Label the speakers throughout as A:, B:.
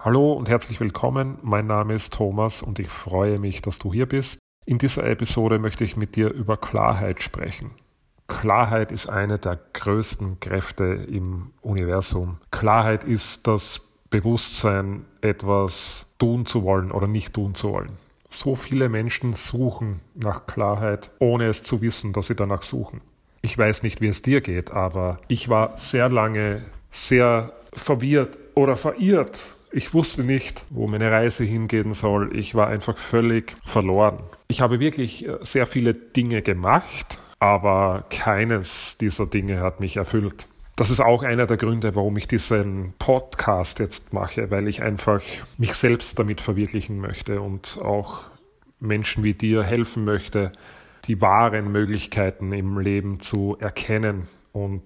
A: Hallo und herzlich willkommen. Mein Name ist Thomas und ich freue mich, dass du hier bist. In dieser Episode möchte ich mit dir über Klarheit sprechen. Klarheit ist eine der größten Kräfte im Universum. Klarheit ist das Bewusstsein, etwas tun zu wollen oder nicht tun zu wollen. So viele Menschen suchen nach Klarheit, ohne es zu wissen, dass sie danach suchen. Ich weiß nicht, wie es dir geht, aber ich war sehr lange sehr verwirrt oder verirrt ich wusste nicht, wo meine Reise hingehen soll. Ich war einfach völlig verloren. Ich habe wirklich äh, sehr viele Dinge gemacht, aber keines dieser Dinge hat mich erfüllt. Das ist auch einer der Gründe, warum ich diesen Podcast jetzt mache, weil ich einfach mich selbst damit verwirklichen möchte und auch Menschen wie dir helfen möchte, die wahren Möglichkeiten im Leben zu erkennen und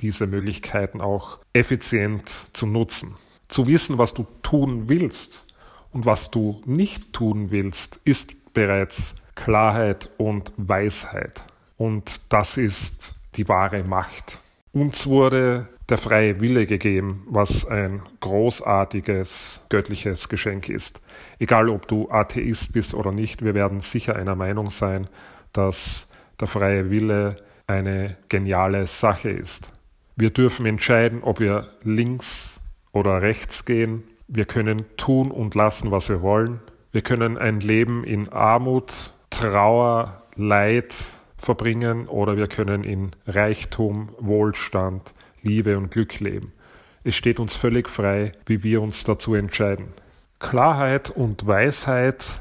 A: diese Möglichkeiten auch effizient zu nutzen. Zu wissen, was du tun willst und was du nicht tun willst, ist bereits Klarheit und Weisheit. Und das ist die wahre Macht. Uns wurde der freie Wille gegeben, was ein großartiges göttliches Geschenk ist. Egal ob du Atheist bist oder nicht, wir werden sicher einer Meinung sein, dass der freie Wille eine geniale Sache ist. Wir dürfen entscheiden, ob wir links oder rechts gehen. Wir können tun und lassen, was wir wollen. Wir können ein Leben in Armut, Trauer, Leid verbringen oder wir können in Reichtum, Wohlstand, Liebe und Glück leben. Es steht uns völlig frei, wie wir uns dazu entscheiden. Klarheit und Weisheit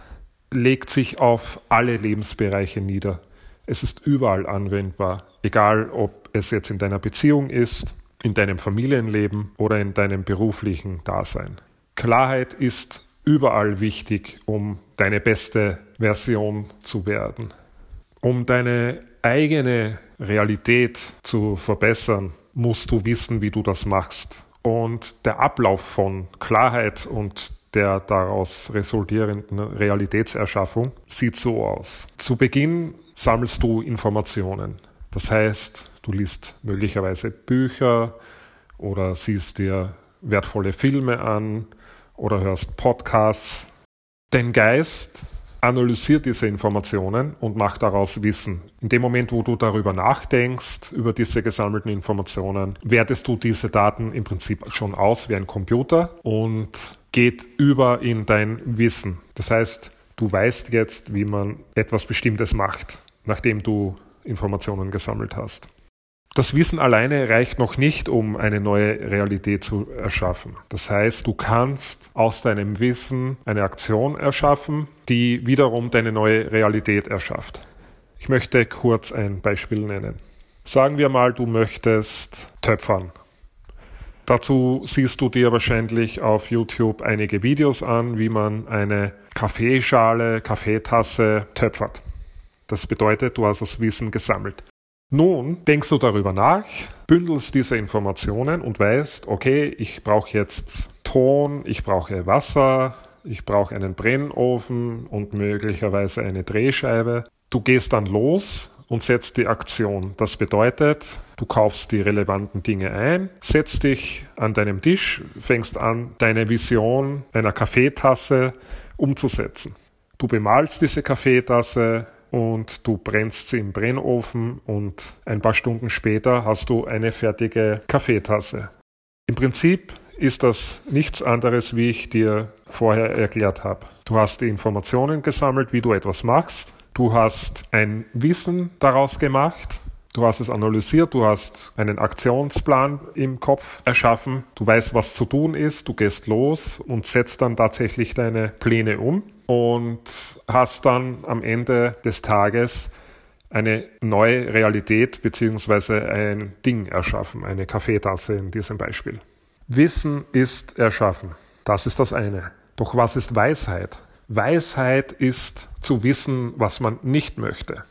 A: legt sich auf alle Lebensbereiche nieder. Es ist überall anwendbar, egal ob es jetzt in deiner Beziehung ist, in deinem Familienleben oder in deinem beruflichen Dasein. Klarheit ist überall wichtig, um deine beste Version zu werden. Um deine eigene Realität zu verbessern, musst du wissen, wie du das machst. Und der Ablauf von Klarheit und der daraus resultierenden Realitätserschaffung sieht so aus. Zu Beginn sammelst du Informationen. Das heißt, du liest möglicherweise Bücher oder siehst dir wertvolle Filme an oder hörst Podcasts. Dein Geist analysiert diese Informationen und macht daraus Wissen. In dem Moment, wo du darüber nachdenkst, über diese gesammelten Informationen, wertest du diese Daten im Prinzip schon aus wie ein Computer und geht über in dein Wissen. Das heißt, du weißt jetzt, wie man etwas Bestimmtes macht, nachdem du Informationen gesammelt hast. Das Wissen alleine reicht noch nicht, um eine neue Realität zu erschaffen. Das heißt, du kannst aus deinem Wissen eine Aktion erschaffen, die wiederum deine neue Realität erschafft. Ich möchte kurz ein Beispiel nennen. Sagen wir mal, du möchtest töpfern. Dazu siehst du dir wahrscheinlich auf YouTube einige Videos an, wie man eine Kaffeeschale, Kaffeetasse töpfert. Das bedeutet, du hast das Wissen gesammelt. Nun denkst du darüber nach, bündelst diese Informationen und weißt, okay, ich brauche jetzt Ton, ich brauche Wasser, ich brauche einen Brennofen und möglicherweise eine Drehscheibe. Du gehst dann los und setzt die Aktion. Das bedeutet, du kaufst die relevanten Dinge ein, setzt dich an deinem Tisch, fängst an, deine Vision einer Kaffeetasse umzusetzen. Du bemalst diese Kaffeetasse, und du brennst sie im Brennofen und ein paar Stunden später hast du eine fertige Kaffeetasse. Im Prinzip ist das nichts anderes, wie ich dir vorher erklärt habe. Du hast die Informationen gesammelt, wie du etwas machst. Du hast ein Wissen daraus gemacht. Du hast es analysiert, du hast einen Aktionsplan im Kopf erschaffen, du weißt, was zu tun ist, du gehst los und setzt dann tatsächlich deine Pläne um und hast dann am Ende des Tages eine neue Realität bzw. ein Ding erschaffen, eine Kaffeetasse in diesem Beispiel. Wissen ist erschaffen. Das ist das eine. Doch was ist Weisheit? Weisheit ist zu wissen, was man nicht möchte.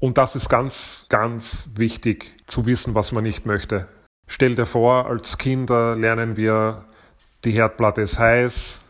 A: Und das ist ganz, ganz wichtig, zu wissen, was man nicht möchte. Stell dir vor, als Kinder lernen wir, die Herdplatte ist heiß,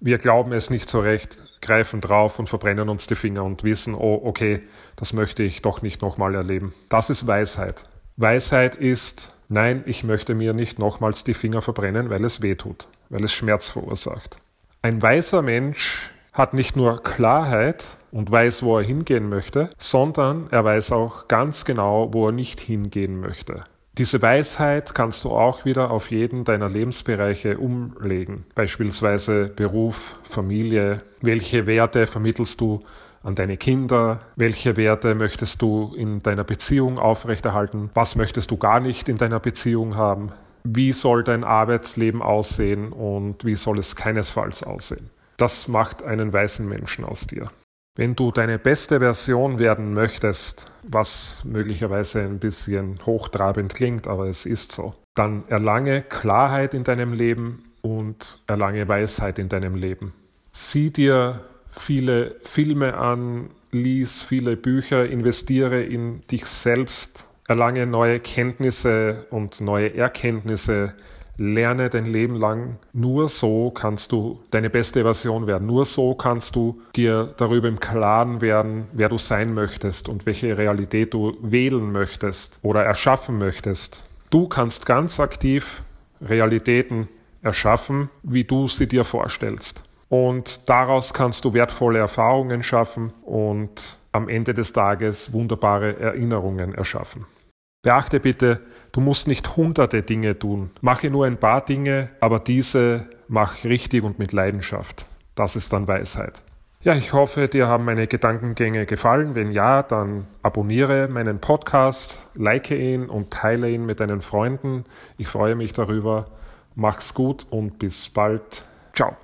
A: wir glauben es nicht so recht, greifen drauf und verbrennen uns die Finger und wissen, oh, okay, das möchte ich doch nicht nochmal erleben. Das ist Weisheit. Weisheit ist, nein, ich möchte mir nicht nochmals die Finger verbrennen, weil es weh tut. weil es Schmerz verursacht. Ein weiser Mensch hat nicht nur Klarheit und weiß, wo er hingehen möchte, sondern er weiß auch ganz genau, wo er nicht hingehen möchte. Diese Weisheit kannst du auch wieder auf jeden deiner Lebensbereiche umlegen, beispielsweise Beruf, Familie, welche Werte vermittelst du an deine Kinder, welche Werte möchtest du in deiner Beziehung aufrechterhalten, was möchtest du gar nicht in deiner Beziehung haben, wie soll dein Arbeitsleben aussehen und wie soll es keinesfalls aussehen. Das macht einen weißen Menschen aus dir. Wenn du deine beste Version werden möchtest, was möglicherweise ein bisschen hochtrabend klingt, aber es ist so, dann erlange Klarheit in deinem Leben und erlange Weisheit in deinem Leben. Sieh dir viele Filme an, lies viele Bücher, investiere in dich selbst, erlange neue Kenntnisse und neue Erkenntnisse, lerne dein Leben lang. Nur so kannst du deine beste Version werden. Nur so kannst du dir darüber im Klaren werden, wer du sein möchtest und welche Realität du wählen möchtest oder erschaffen möchtest. Du kannst ganz aktiv Realitäten erschaffen, wie du sie dir vorstellst. Und daraus kannst du wertvolle Erfahrungen schaffen und am Ende des Tages wunderbare Erinnerungen erschaffen. Beachte bitte, du musst nicht hunderte Dinge tun. Mache nur ein paar Dinge, aber diese mach richtig und mit Leidenschaft. Das ist dann Weisheit. Ja, ich hoffe, dir haben meine Gedankengänge gefallen. Wenn ja, dann abonniere meinen Podcast, like ihn und teile ihn mit deinen Freunden. Ich freue mich darüber. Mach's gut und bis bald. Ciao.